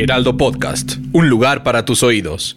Heraldo Podcast, un lugar para tus oídos.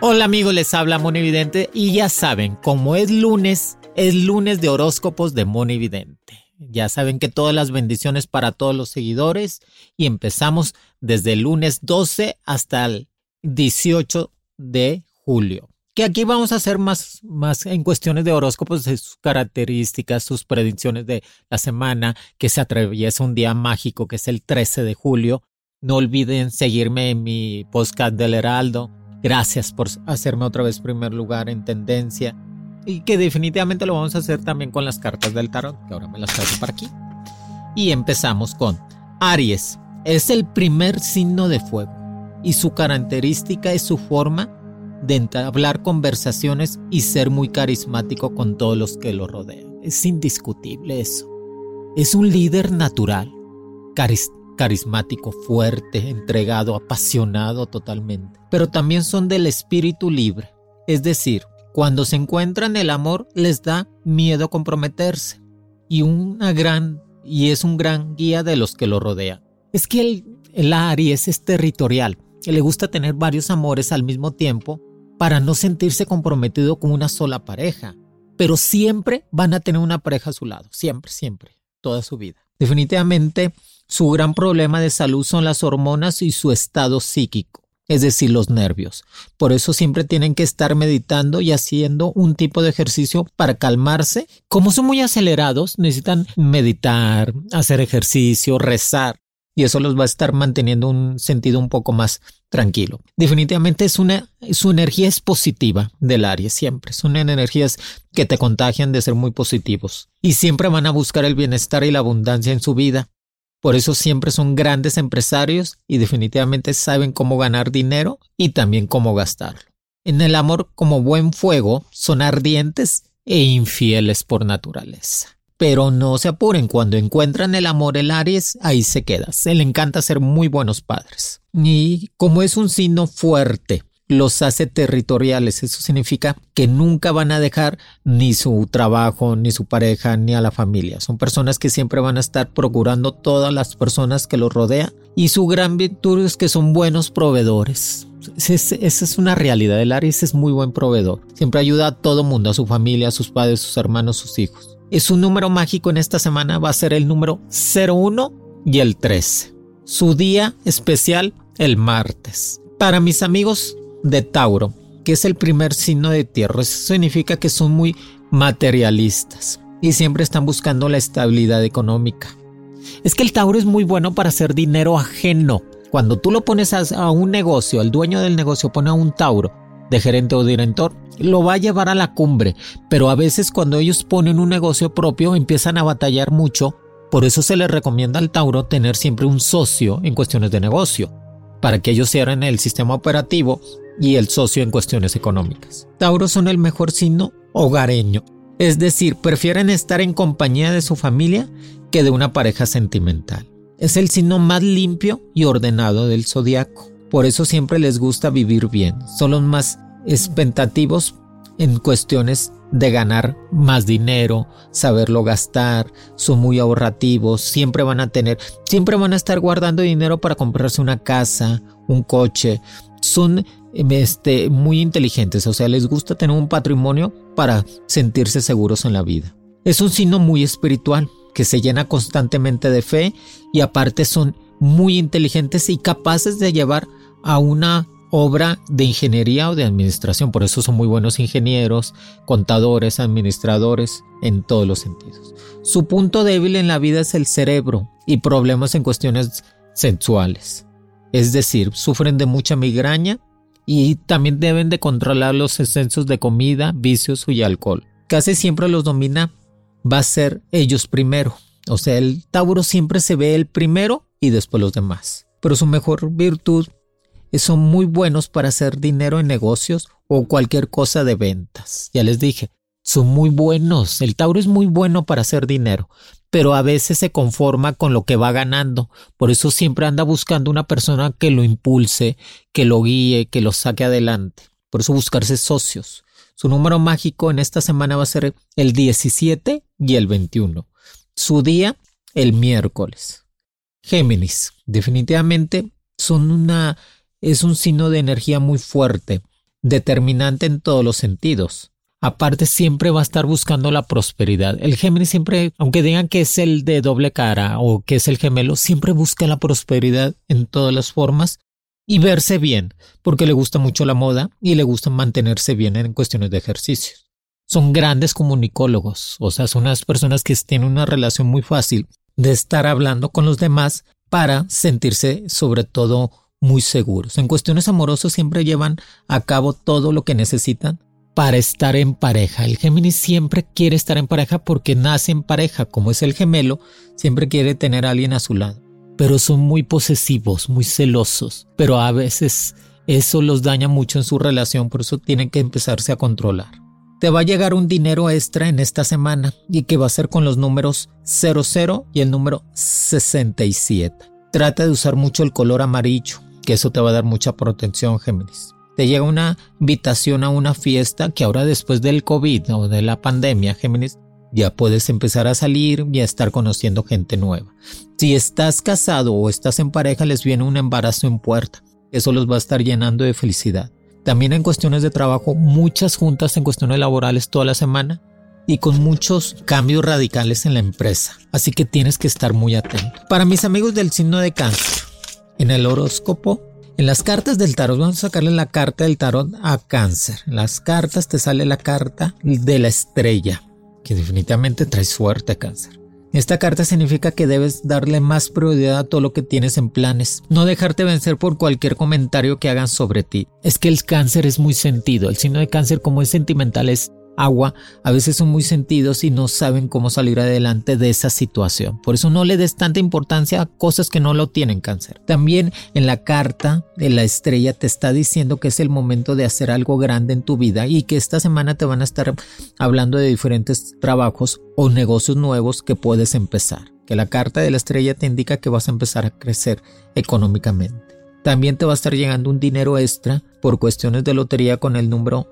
Hola amigos, les habla Monividente y ya saben, como es lunes, es lunes de horóscopos de Monividente. Ya saben que todas las bendiciones para todos los seguidores y empezamos desde el lunes 12 hasta el 18 de julio. Que aquí vamos a hacer más, más en cuestiones de horóscopos, de sus características, sus predicciones de la semana, que se atraviesa un día mágico, que es el 13 de julio. No olviden seguirme en mi podcast del Heraldo. Gracias por hacerme otra vez primer lugar en tendencia. Y que definitivamente lo vamos a hacer también con las cartas del tarot, que ahora me las traigo para aquí. Y empezamos con Aries. Es el primer signo de fuego y su característica es su forma de entablar conversaciones y ser muy carismático con todos los que lo rodean. Es indiscutible eso. Es un líder natural, carismático, fuerte, entregado, apasionado totalmente. Pero también son del espíritu libre. Es decir, cuando se encuentran el amor les da miedo comprometerse. Y una gran y es un gran guía de los que lo rodean. Es que el, el Aries es territorial, le gusta tener varios amores al mismo tiempo para no sentirse comprometido con una sola pareja. Pero siempre van a tener una pareja a su lado, siempre, siempre, toda su vida. Definitivamente, su gran problema de salud son las hormonas y su estado psíquico, es decir, los nervios. Por eso siempre tienen que estar meditando y haciendo un tipo de ejercicio para calmarse. Como son muy acelerados, necesitan meditar, hacer ejercicio, rezar y eso los va a estar manteniendo un sentido un poco más tranquilo. Definitivamente es una, su energía es positiva del área, siempre. Son energías que te contagian de ser muy positivos y siempre van a buscar el bienestar y la abundancia en su vida. Por eso siempre son grandes empresarios y definitivamente saben cómo ganar dinero y también cómo gastarlo. En el amor como buen fuego son ardientes e infieles por naturaleza. Pero no se apuren, cuando encuentran el amor el Aries, ahí se queda. Se le encanta ser muy buenos padres. Y como es un signo fuerte, los hace territoriales. Eso significa que nunca van a dejar ni su trabajo, ni su pareja, ni a la familia. Son personas que siempre van a estar procurando todas las personas que los rodean. Y su gran virtud es que son buenos proveedores. Esa es una realidad. El Aries es muy buen proveedor. Siempre ayuda a todo mundo, a su familia, a sus padres, sus hermanos, sus hijos. Y su número mágico en esta semana va a ser el número 01 y el 13. Su día especial el martes. Para mis amigos de Tauro, que es el primer signo de tierra, eso significa que son muy materialistas y siempre están buscando la estabilidad económica. Es que el Tauro es muy bueno para hacer dinero ajeno. Cuando tú lo pones a, un negocio, el dueño del negocio pone a un Tauro de gerente o director, lo va a llevar a la cumbre, pero a veces cuando ellos ponen un negocio propio empiezan a batallar mucho, por eso se les recomienda al Tauro tener siempre un socio en cuestiones de negocio, para que ellos cierren el sistema operativo y el socio en cuestiones económicas. Tauro son el mejor signo hogareño, es decir, prefieren estar en compañía de su familia que de una pareja sentimental. Es el signo más limpio y ordenado del zodiaco. Por eso siempre les gusta vivir bien. Son los más expectativos en cuestiones de ganar más dinero, saberlo gastar, son muy ahorrativos, siempre van a tener, siempre van a estar guardando dinero para comprarse una casa, un coche. Son este, muy inteligentes, o sea, les gusta tener un patrimonio para sentirse seguros en la vida. Es un signo muy espiritual que se llena constantemente de fe y aparte son muy inteligentes y capaces de llevar a una obra de ingeniería o de administración. Por eso son muy buenos ingenieros, contadores, administradores, en todos los sentidos. Su punto débil en la vida es el cerebro y problemas en cuestiones sexuales. Es decir, sufren de mucha migraña y también deben de controlar los excesos de comida, vicios y alcohol. Casi siempre los domina va a ser ellos primero. O sea, el Tauro siempre se ve el primero y después los demás. Pero su mejor virtud son muy buenos para hacer dinero en negocios o cualquier cosa de ventas. Ya les dije, son muy buenos. El Tauro es muy bueno para hacer dinero, pero a veces se conforma con lo que va ganando. Por eso siempre anda buscando una persona que lo impulse, que lo guíe, que lo saque adelante. Por eso buscarse socios. Su número mágico en esta semana va a ser el 17 y el 21. Su día, el miércoles. Géminis, definitivamente son una, es un signo de energía muy fuerte, determinante en todos los sentidos. Aparte, siempre va a estar buscando la prosperidad. El Géminis siempre, aunque digan que es el de doble cara o que es el gemelo, siempre busca la prosperidad en todas las formas y verse bien, porque le gusta mucho la moda y le gusta mantenerse bien en cuestiones de ejercicio. Son grandes comunicólogos, o sea, son unas personas que tienen una relación muy fácil de estar hablando con los demás para sentirse sobre todo muy seguros. En cuestiones amorosas siempre llevan a cabo todo lo que necesitan para estar en pareja. El Géminis siempre quiere estar en pareja porque nace en pareja, como es el gemelo, siempre quiere tener a alguien a su lado pero son muy posesivos, muy celosos, pero a veces eso los daña mucho en su relación, por eso tienen que empezarse a controlar. Te va a llegar un dinero extra en esta semana y que va a ser con los números 00 y el número 67. Trata de usar mucho el color amarillo, que eso te va a dar mucha protección, Géminis. Te llega una invitación a una fiesta que ahora después del COVID o de la pandemia, Géminis, ya puedes empezar a salir y a estar conociendo gente nueva. Si estás casado o estás en pareja, les viene un embarazo en puerta. Eso los va a estar llenando de felicidad. También en cuestiones de trabajo, muchas juntas en cuestiones laborales toda la semana y con muchos cambios radicales en la empresa. Así que tienes que estar muy atento. Para mis amigos del signo de cáncer, en el horóscopo, en las cartas del tarot, vamos a sacarle la carta del tarot a cáncer. En las cartas te sale la carta de la estrella que definitivamente trae suerte cáncer. Esta carta significa que debes darle más prioridad a todo lo que tienes en planes, no dejarte vencer por cualquier comentario que hagan sobre ti. Es que el cáncer es muy sentido, el signo de cáncer como es sentimental es agua, a veces son muy sentidos y no saben cómo salir adelante de esa situación. Por eso no le des tanta importancia a cosas que no lo tienen cáncer. También en la carta de la estrella te está diciendo que es el momento de hacer algo grande en tu vida y que esta semana te van a estar hablando de diferentes trabajos o negocios nuevos que puedes empezar. Que la carta de la estrella te indica que vas a empezar a crecer económicamente. También te va a estar llegando un dinero extra por cuestiones de lotería con el número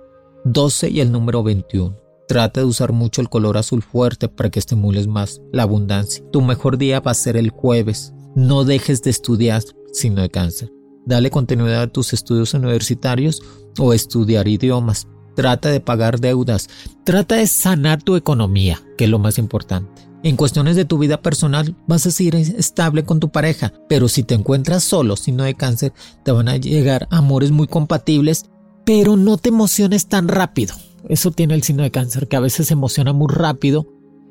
12 y el número 21. Trata de usar mucho el color azul fuerte para que estimules más la abundancia. Tu mejor día va a ser el jueves. No dejes de estudiar signo de cáncer. Dale continuidad a tus estudios universitarios o estudiar idiomas. Trata de pagar deudas. Trata de sanar tu economía, que es lo más importante. En cuestiones de tu vida personal vas a seguir estable con tu pareja, pero si te encuentras solo, signo de cáncer, te van a llegar amores muy compatibles pero no te emociones tan rápido. Eso tiene el signo de cáncer, que a veces se emociona muy rápido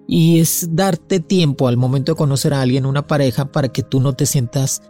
y es darte tiempo al momento de conocer a alguien, una pareja, para que tú no te sientas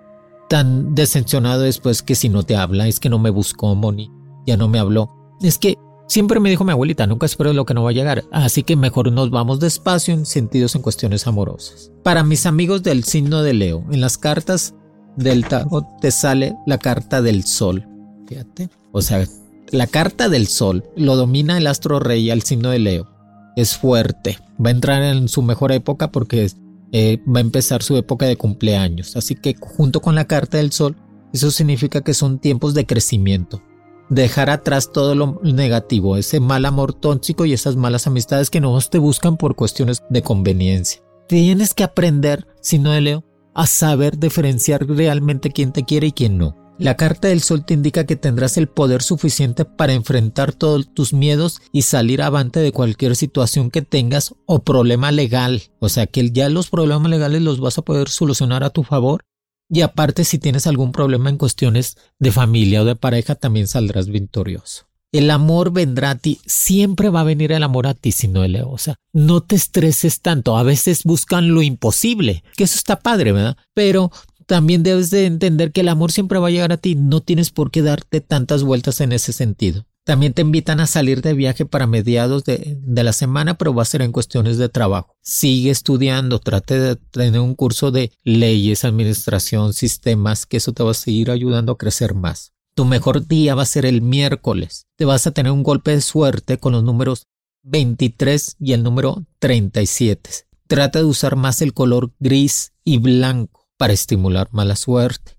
tan decepcionado después que si no te habla, es que no me buscó, Moni, ya no me habló. Es que siempre me dijo mi abuelita, nunca espero lo que no va a llegar, así que mejor nos vamos despacio en sentidos en cuestiones amorosas. Para mis amigos del signo de Leo, en las cartas del tarot te sale la carta del sol. Fíjate, o sea, la carta del sol lo domina el astro rey al signo de Leo. Es fuerte. Va a entrar en su mejor época porque eh, va a empezar su época de cumpleaños. Así que junto con la carta del sol, eso significa que son tiempos de crecimiento. Dejar atrás todo lo negativo, ese mal amor tóxico y esas malas amistades que no te buscan por cuestiones de conveniencia. Tienes que aprender, signo de Leo, a saber diferenciar realmente quién te quiere y quién no. La carta del sol te indica que tendrás el poder suficiente para enfrentar todos tus miedos y salir avante de cualquier situación que tengas o problema legal. O sea que ya los problemas legales los vas a poder solucionar a tu favor. Y aparte si tienes algún problema en cuestiones de familia o de pareja también saldrás victorioso. El amor vendrá a ti, siempre va a venir el amor a ti, si no el O sea, no te estreses tanto. A veces buscan lo imposible, que eso está padre, ¿verdad? Pero también debes de entender que el amor siempre va a llegar a ti, no tienes por qué darte tantas vueltas en ese sentido. También te invitan a salir de viaje para mediados de, la semana, pero va a ser en cuestiones de trabajo. Sigue estudiando, trate de tener un curso de leyes, administración, sistemas, que eso te va a seguir ayudando a crecer más. Tu mejor día va a ser el miércoles. Te vas a tener un golpe de suerte con los números 23 y el número 37. Trata de usar más el color gris y blanco para estimular mala suerte.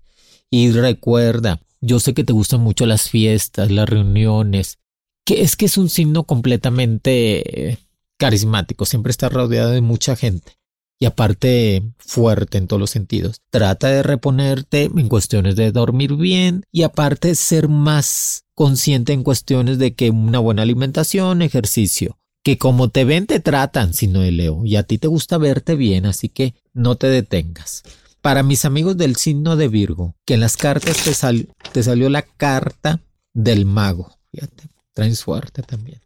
Y recuerda, yo sé que te gustan mucho las fiestas, las reuniones, que es que es un signo completamente carismático, siempre está rodeado de mucha gente y aparte fuerte en todos los sentidos. Trata de reponerte en cuestiones de dormir bien y aparte ser más consciente en cuestiones de que una buena alimentación, ejercicio, que como te ven te tratan, sino de Leo, y a ti te gusta verte bien, así que no te detengas. Para mis amigos del signo de Virgo, que en las cartas te, salió la carta del mago. Fíjate, traen suerte también.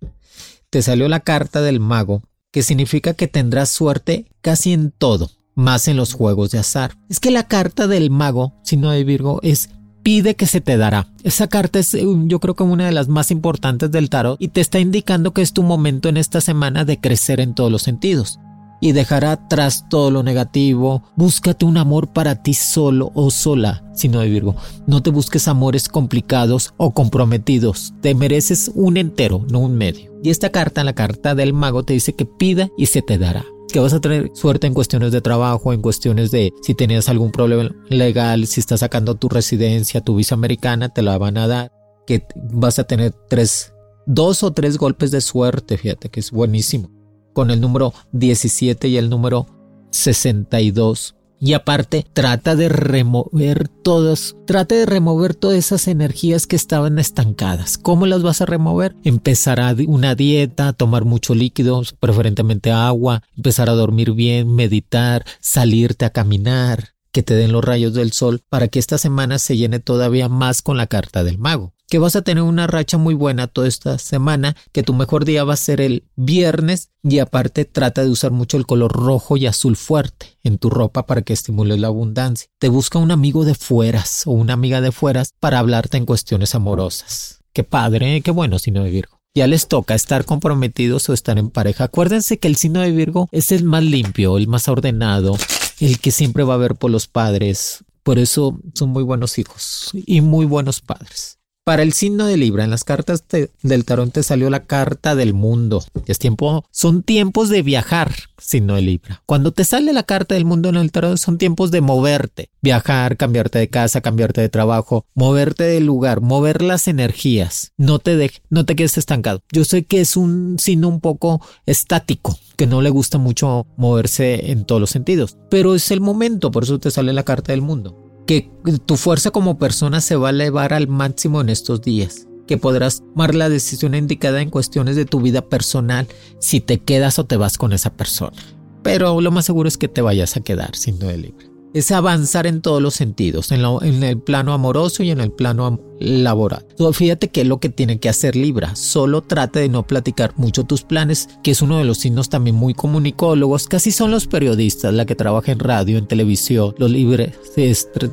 Te salió la carta del mago, que significa que tendrás suerte casi en todo, más en los juegos de azar. Es que la carta del mago, signo de Virgo, es pide que se te dará. Esa carta es yo creo que una de las más importantes del tarot y te está indicando que es tu momento en esta semana de crecer en todos los sentidos y dejará atrás todo lo negativo. Búscate un amor para ti solo o sola, sino de Virgo. No te busques amores complicados o comprometidos. Te mereces un entero, no un medio. Y esta carta, la carta del mago, te dice que pida y se te dará. Que vas a tener suerte en cuestiones de trabajo, en cuestiones de si tenías algún problema legal, si estás sacando tu residencia, tu visa americana, te la van a dar. Que vas a tener tres, dos o tres golpes de suerte, fíjate que es buenísimo con el número 17 y el número 62. Y aparte, trata de remover todas, trata de remover todas esas energías que estaban estancadas. ¿Cómo las vas a remover? Empezar a una dieta, tomar mucho líquido, preferentemente agua, empezar a dormir bien, meditar, salirte a caminar, que te den los rayos del sol para que esta semana se llene todavía más con la carta del mago que vas a tener una racha muy buena toda esta semana, que tu mejor día va a ser el viernes y aparte trata de usar mucho el color rojo y azul fuerte en tu ropa para que estimule la abundancia. Te busca un amigo de fueras o una amiga de fueras para hablarte en cuestiones amorosas. Qué padre, qué bueno signo de Virgo. Ya les toca estar comprometidos o estar en pareja. Acuérdense que el signo de Virgo es el más limpio, el más ordenado, el que siempre va a ver por los padres. Por eso son muy buenos hijos y muy buenos padres. Para el signo de Libra, en las cartas del tarot te salió la carta del mundo. Es tiempo, son tiempos de viajar, signo de Libra. Cuando te sale la carta del mundo en el tarot, son tiempos de moverte, viajar, cambiarte de casa, cambiarte de trabajo, moverte de lugar, mover las energías. No te dejes, no te quedes estancado. Yo sé que es un signo un poco estático, que no le gusta mucho moverse en todos los sentidos, pero es el momento, por eso te sale la carta del mundo que tu fuerza como persona se va a elevar al máximo en estos días, que podrás tomar la decisión indicada en cuestiones de tu vida personal si te quedas o te vas con esa persona. Pero lo más seguro es que te vayas a quedar siendo libre es avanzar en todos los sentidos, en, el plano amoroso y en el plano laboral. fíjate que es lo que tiene que hacer Libra. Solo trate de no platicar mucho tus planes, que es uno de los signos también muy comunicólogos. Casi son los periodistas, la que trabaja en radio, en televisión. Los libres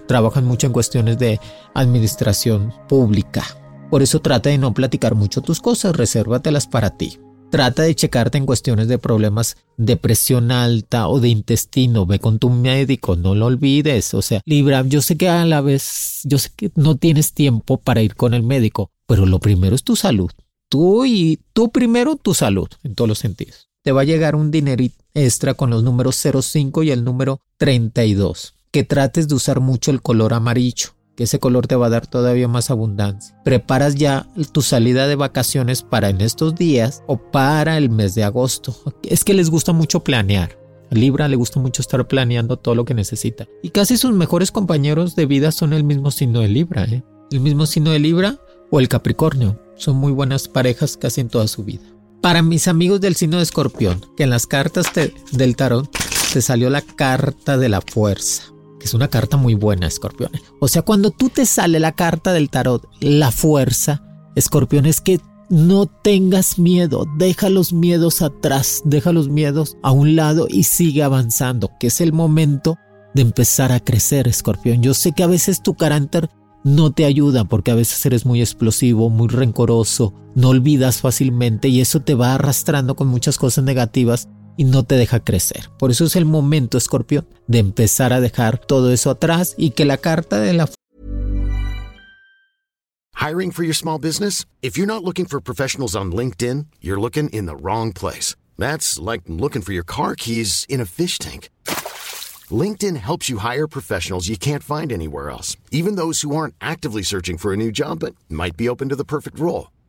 trabajan mucho en cuestiones de administración pública. Por eso trata de no platicar mucho tus cosas, resérvatelas para ti. Trata de checarte en cuestiones de problemas de presión alta o de intestino. Ve con tu médico, no lo olvides. O sea, Libra, yo sé que a la vez, yo sé que no tienes tiempo para ir con el médico, pero lo primero es tu salud. Tú y tú primero tu salud, en todos los sentidos. Te va a llegar un dinerito extra con los números 05 y el número 32. Que trates de usar mucho el color amarillo que ese color te va a dar todavía más abundancia. Preparas ya tu salida de vacaciones para en estos días o para el mes de agosto. Es que les gusta mucho planear. A Libra le gusta mucho estar planeando todo lo que necesita. Y casi sus mejores compañeros de vida son el mismo signo de Libra, ¿eh? El mismo signo de Libra o el Capricornio. Son muy buenas parejas casi en toda su vida. Para mis amigos del signo de Escorpión, que en las cartas del tarot te salió la carta de la fuerza es una carta muy buena, Escorpión. O sea, cuando tú te sale la carta del tarot, la fuerza, Escorpión, es que no tengas miedo, deja los miedos atrás, deja los miedos a un lado y sigue avanzando, que es el momento de empezar a crecer, Escorpión. Yo sé que a veces tu carácter no te ayuda porque a veces eres muy explosivo, muy rencoroso, no olvidas fácilmente y eso te va arrastrando con muchas cosas negativas y no te deja crecer. Por eso es el momento, escorpión, de empezar a dejar todo eso atrás y que la carta de la... Hiring for your small business? If you're not looking for professionals on LinkedIn, you're looking in the wrong place. That's like looking for your car keys in a fish tank. LinkedIn helps you hire professionals you can't find anywhere else, even those who aren't actively searching for a new job but might be open to the perfect role.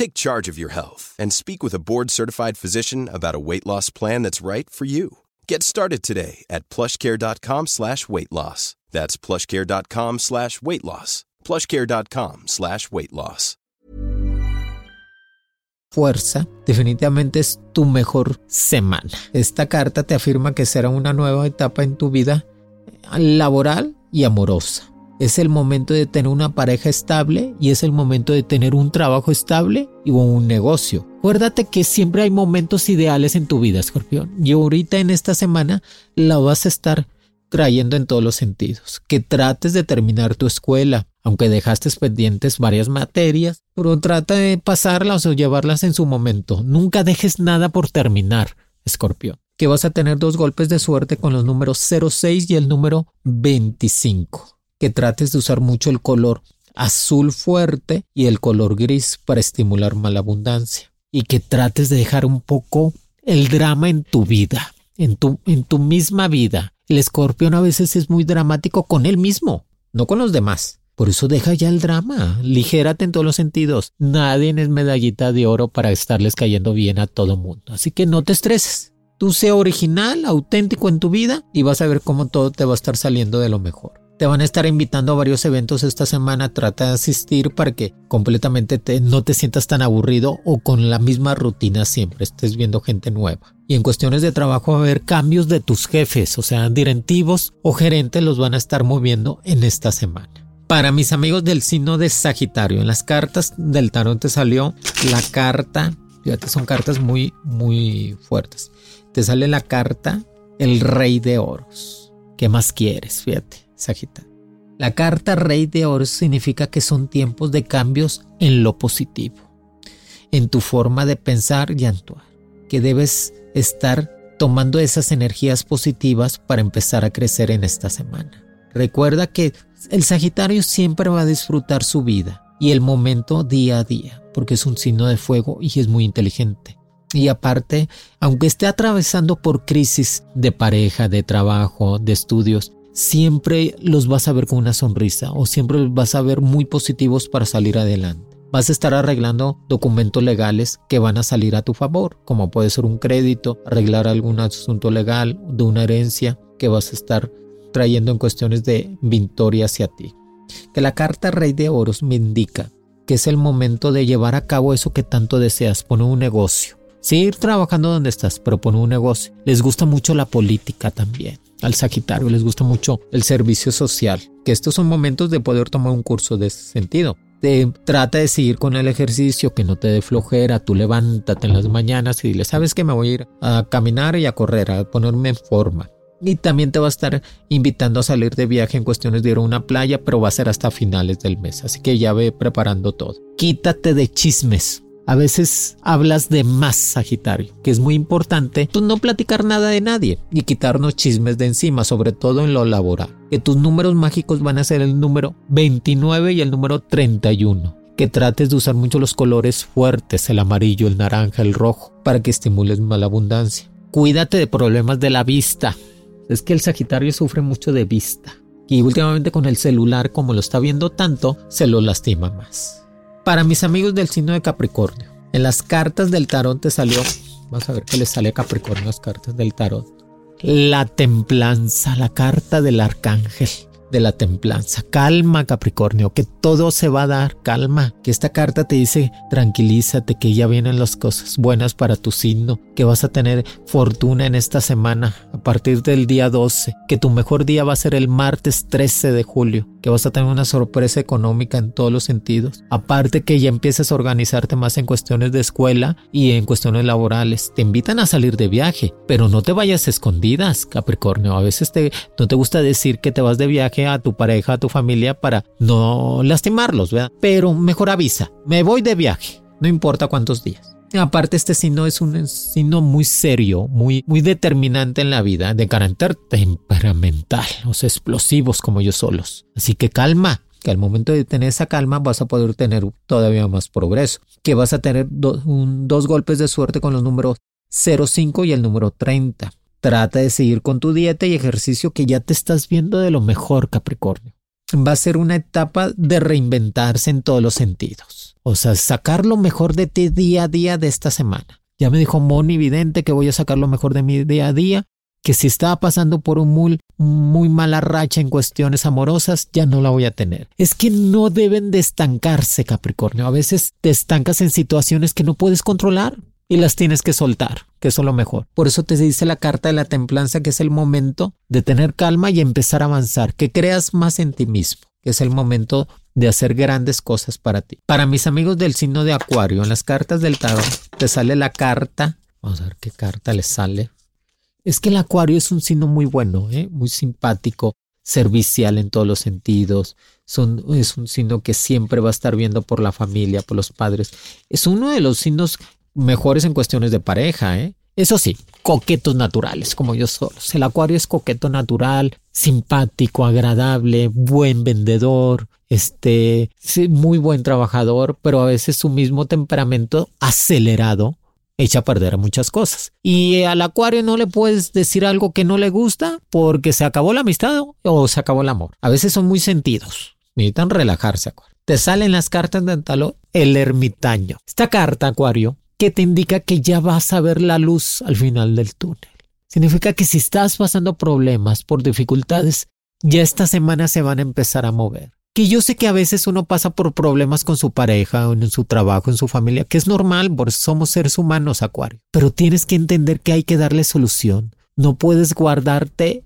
Take charge of your health and speak with a board-certified physician about a weight loss plan that's right for you. Get started today at plushcare.com slash weight loss. That's plushcare.com slash weight loss. plushcare.com slash weight loss. Fuerza definitivamente es tu mejor semana. Esta carta te afirma que será una nueva etapa en tu vida laboral y amorosa. Es el momento de tener una pareja estable y es el momento de tener un trabajo estable y un negocio. Acuérdate que siempre hay momentos ideales en tu vida, escorpión. Y ahorita en esta semana la vas a estar trayendo en todos los sentidos. Que trates de terminar tu escuela, aunque dejaste pendientes varias materias, pero trata de pasarlas o llevarlas en su momento. Nunca dejes nada por terminar, escorpión. Que vas a tener dos golpes de suerte con los números 06 y el número 25 que trates de usar mucho el color azul fuerte y el color gris para estimular malabundancia. Y que trates de dejar un poco el drama en tu vida, en tu, en tu misma vida. El escorpión a veces es muy dramático con él mismo, no con los demás. Por eso deja ya el drama, ligérate en todos los sentidos. Nadie es medallita de oro para estarles cayendo bien a todo mundo. Así que no te estreses. Tú sé original, auténtico en tu vida y vas a ver cómo todo te va a estar saliendo de lo mejor. Te van a estar invitando a varios eventos esta semana. Trata de asistir para que completamente no te sientas tan aburrido o con la misma rutina siempre. Estés viendo gente nueva. Y en cuestiones de trabajo va a haber cambios de tus jefes, o sea, directivos o gerentes los van a estar moviendo en esta semana. Para mis amigos del signo de Sagitario, en las cartas del tarot te salió la carta, fíjate, son cartas muy, muy fuertes. Te sale la carta el rey de oros. ¿Qué más quieres? Fíjate. Sagitario. La carta Rey de Oro significa que son tiempos de cambios en lo positivo, en tu forma de pensar y actuar, que debes estar tomando esas energías positivas para empezar a crecer en esta semana. Recuerda que el Sagitario siempre va a disfrutar su vida y el momento día a día, porque es un signo de fuego y es muy inteligente. Y aparte, aunque esté atravesando por crisis de pareja, de trabajo, de estudios, siempre los vas a ver con una sonrisa o siempre los vas a ver muy positivos para salir adelante. Vas a estar arreglando documentos legales que van a salir a tu favor, como puede ser un crédito, arreglar algún asunto legal de una herencia que vas a estar trayendo en cuestiones de victoria hacia ti. Que la carta Rey de Oros me indica que es el momento de llevar a cabo eso que tanto deseas, poner un negocio. Seguir trabajando donde estás, pero poner un negocio. Les gusta mucho la política también al Sagitario les gusta mucho el servicio social, que estos son momentos de poder tomar un curso de ese sentido. trata de seguir con el ejercicio, que no te dé flojera, tú levántate en las mañanas y dile, sabes que me voy a ir a caminar y a correr, a ponerme en forma. Y también te va a estar invitando a salir de viaje en cuestiones de ir a una playa, pero va a ser hasta finales del mes, así que ya ve preparando todo. Quítate de chismes, A veces hablas de más Sagitario, que es muy importante tú no platicar nada de nadie y quitarnos chismes de encima, sobre todo en lo laboral. Que tus números mágicos van a ser el número 29 y el número 31 que trates de usar mucho los colores fuertes, el amarillo, el naranja, el rojo, para que estimules más la abundancia. Cuídate de problemas de la vista. Es que el Sagitario sufre mucho de vista. Y últimamente con el celular, como lo está viendo tanto, se lo lastima más. Para mis amigos del signo de Capricornio, en las cartas del tarot te salió, vamos a ver qué le sale a Capricornio las cartas del tarot. La templanza, la carta del arcángel de la templanza. Calma, Capricornio, que todo se va a dar. Calma, que esta carta te dice tranquilízate, que ya vienen las cosas buenas para tu signo, que vas a tener fortuna en esta semana a partir del día 12, que tu mejor día va a ser el martes 13 de julio, que vas a tener una sorpresa económica en todos los sentidos. Aparte que ya empieces a organizarte más en cuestiones de escuela y en cuestiones laborales. Te invitan a salir de viaje, pero no te vayas escondidas, Capricornio. A veces te, no te gusta decir que te vas de viaje a tu pareja, a tu familia para no lastimarlos, ¿verdad? Pero mejor avisa, me voy de viaje, no importa cuántos días. Aparte, este signo es un signo muy serio, muy, muy determinante en la vida, de carácter temperamental, los explosivos como ellos solos. Así que calma, que al momento de tener esa calma vas a poder tener todavía más progreso, que vas a tener dos golpes de suerte con los números 05 y el número 30. Trata de seguir con tu dieta y ejercicio que ya te estás viendo de lo mejor, Capricornio. Va a ser una etapa de reinventarse en todos los sentidos. O sea, sacar lo mejor de ti día a día de esta semana. Ya me dijo Moni Vidente que voy a sacar lo mejor de mi día a día, que si estaba pasando por un muy, muy mala racha en cuestiones amorosas, ya no la voy a tener. Es que no deben de estancarse, Capricornio. A veces te estancas en situaciones que no puedes controlar y las tienes que soltar, que es lo mejor. Por eso te dice la carta de la templanza que es el momento de tener calma y empezar a avanzar, que creas más en ti mismo, que es el momento de hacer grandes cosas para ti. Para mis amigos del signo de Acuario, en las cartas del tarot te sale la carta, vamos a ver qué carta le sale. Es que el Acuario es un signo muy bueno, ¿eh? muy simpático, servicial en todos los sentidos. Son, es un signo que siempre va a estar viendo por la familia, por los padres. Es uno de los signos mejores en cuestiones de pareja, ¿eh? Eso sí, coquetos naturales, como yo solos. El acuario es coqueto natural, simpático, agradable, buen vendedor, este, muy buen trabajador, pero a veces su mismo temperamento acelerado echa a perder muchas cosas. Y al acuario no le puedes decir algo que no le gusta porque se acabó la amistad o se acabó el amor. A veces son muy sentidos. Necesitan relajarse, acuario. Te salen las cartas de talón el ermitaño. Esta carta, acuario, que te indica que ya vas a ver la luz al final del túnel. Significa que si estás pasando problemas por dificultades, ya esta semana se van a empezar a mover. Que yo sé que a veces uno pasa por problemas con su pareja, en su trabajo, en su familia, que es normal, porque somos seres humanos, Acuario. Pero tienes que entender que hay que darle solución. No puedes guardarte.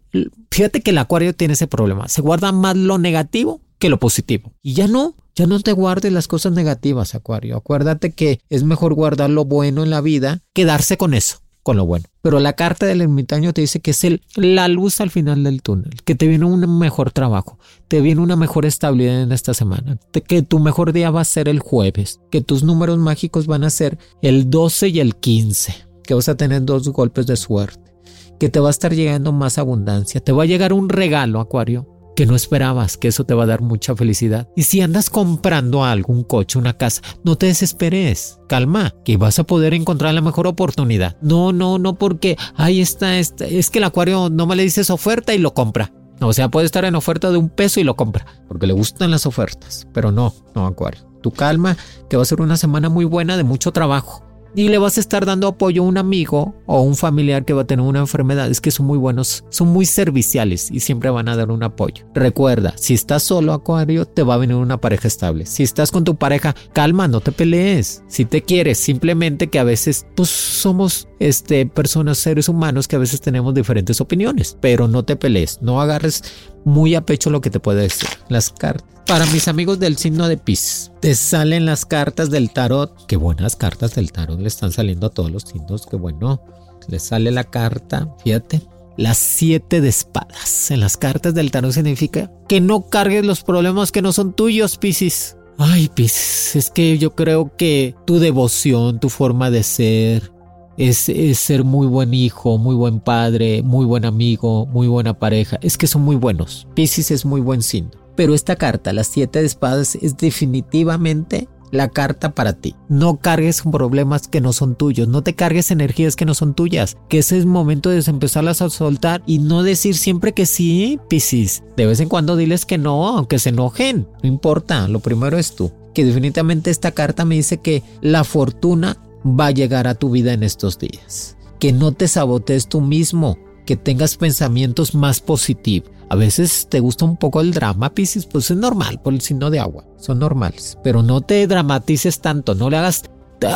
Fíjate que el Acuario tiene ese problema. Se guarda más lo negativo que lo positivo. Y ya no, ya no te guardes las cosas negativas, Acuario. Acuérdate que es mejor guardar lo bueno en la vida que darse con eso, con lo bueno. Pero la carta del ermitaño te dice que es el, la luz al final del túnel, que te viene un mejor trabajo, te viene una mejor estabilidad en esta semana, que tu mejor día va a ser el jueves, que tus números mágicos van a ser el 12 y el 15, que vas a tener dos golpes de suerte, que te va a estar llegando más abundancia, te va a llegar un regalo, Acuario, que no esperabas, que eso te va a dar mucha felicidad. Y si andas comprando algo, un coche, una casa, no te desesperes, calma, que vas a poder encontrar la mejor oportunidad. No, no, no porque ahí está, está es que el acuario no me le dices oferta y lo compra. O sea, puede estar en oferta de un peso y lo compra, porque le gustan las ofertas, pero no, no, acuario. Tu calma, que va a ser una semana muy buena de mucho trabajo y le vas a estar dando apoyo a un amigo o un familiar que va a tener una enfermedad. Es que son muy buenos, son muy serviciales y siempre van a dar un apoyo. Recuerda, si estás solo, Acuario, te va a venir una pareja estable. Si estás con tu pareja, calma, no te pelees. Si te quieres, simplemente que a veces, pues somos este, personas, seres humanos que a veces tenemos diferentes opiniones, pero no te pelees, no agarres muy a pecho lo que te puede decir. Las cartas. Para mis amigos del signo de Pisces, te salen las cartas del tarot. Qué buenas cartas del tarot le están saliendo a todos los signos. Qué bueno. Le sale la carta, fíjate, las siete de espadas. En las cartas del tarot significa que no cargues los problemas que no son tuyos, Pisces. Ay, Pisces, es que yo creo que tu devoción, tu forma de ser, es, ser muy buen hijo, muy buen padre, muy buen amigo, muy buena pareja. Es que son muy buenos. Pisces es muy buen signo. Pero esta carta, las siete de espadas, es definitivamente la carta para ti. No cargues problemas que no son tuyos, no te cargues energías que no son tuyas, que ese es el momento de empezarlas a soltar y no decir siempre que sí, Piscis. De vez en cuando diles que no, aunque se enojen, no importa, lo primero es tú. Que definitivamente esta carta me dice que la fortuna va a llegar a tu vida en estos días. Que no te sabotees tú mismo, que tengas pensamientos más positivos. A veces te gusta un poco el drama, Pisces, pues es normal por el signo de agua, son normales. Pero no te dramatices tanto, no le hagas.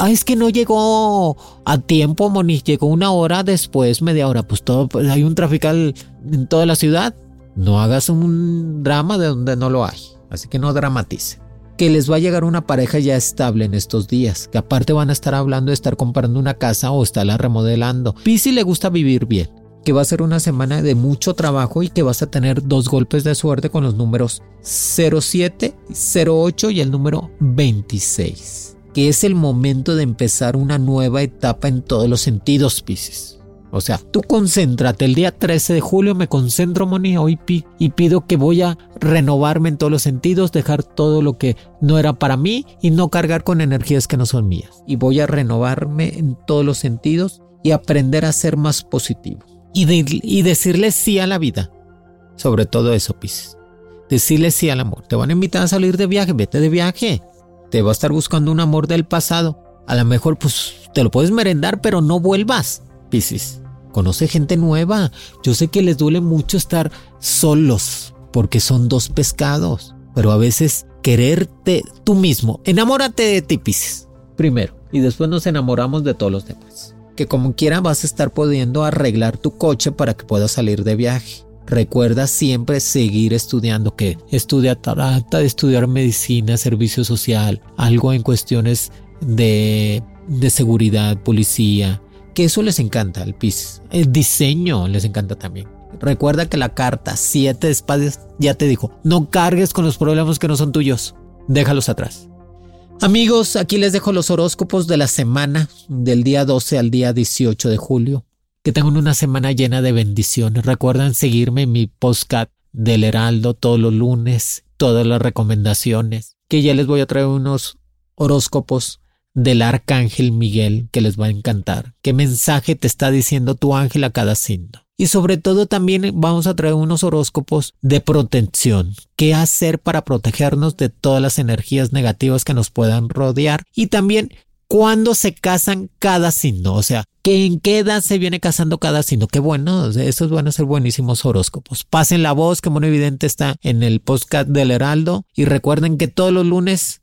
Es que no llegó a tiempo, Moni, llegó una hora después, media hora. Pues todo, pues hay un tráfico en toda la ciudad. No hagas un drama de donde no lo hay. Así que no dramatice. Que les va a llegar una pareja ya estable en estos días, que aparte van a estar hablando de estar comprando una casa o estarla remodelando. Pisces le gusta vivir bien que va a ser una semana de mucho trabajo y que vas a tener dos golpes de suerte con los números 07, 08 y el número 26, que es el momento de empezar una nueva etapa en todos los sentidos, Pisces. O sea, tú concéntrate. El día 13 de julio me concentro, Moni, hoy y pido que voy a renovarme en todos los sentidos, dejar todo lo que no era para mí y no cargar con energías que no son mías. Y voy a renovarme en todos los sentidos y aprender a ser más positivo y, decirle sí a la vida. Sobre todo eso, Pisces. Decirle sí al amor. Te van a invitar a salir de viaje, vete de viaje. Te va a estar buscando un amor del pasado. A lo mejor pues te lo puedes merendar, pero no vuelvas, Pisces. Conoce gente nueva. Yo sé que les duele mucho estar solos, porque son dos pescados. Pero a veces quererte tú mismo. Enamórate de ti, Pisces. Primero. Y después nos enamoramos de todos los demás que como quiera vas a estar pudiendo arreglar tu coche para que puedas salir de viaje. Recuerda siempre seguir estudiando, que estudia, trata de estudiar medicina, servicio social, algo en cuestiones de, de seguridad, policía, que eso les encanta al PIS. El diseño les encanta también. Recuerda que la carta 7 de espadas ya te dijo, no cargues con los problemas que no son tuyos, déjalos atrás. Amigos, aquí les dejo los horóscopos de la semana, del día 12 al día 18 de julio. Que tengan una semana llena de bendiciones. Recuerden seguirme en mi podcast del Heraldo todos los lunes, todas las recomendaciones. Que ya les voy a traer unos horóscopos del Arcángel Miguel que les va a encantar. ¿Qué mensaje te está diciendo tu ángel a cada signo? Y sobre todo también vamos a traer unos horóscopos de protección. ¿Qué hacer para protegernos de todas las energías negativas que nos puedan rodear? Y también cuándo se casan cada signo, o sea, en qué edad se viene casando cada signo. Qué bueno, estos van a ser buenísimos horóscopos. Pasen la voz, que Mono Evidente está en el podcast del Heraldo. Y recuerden que todos los lunes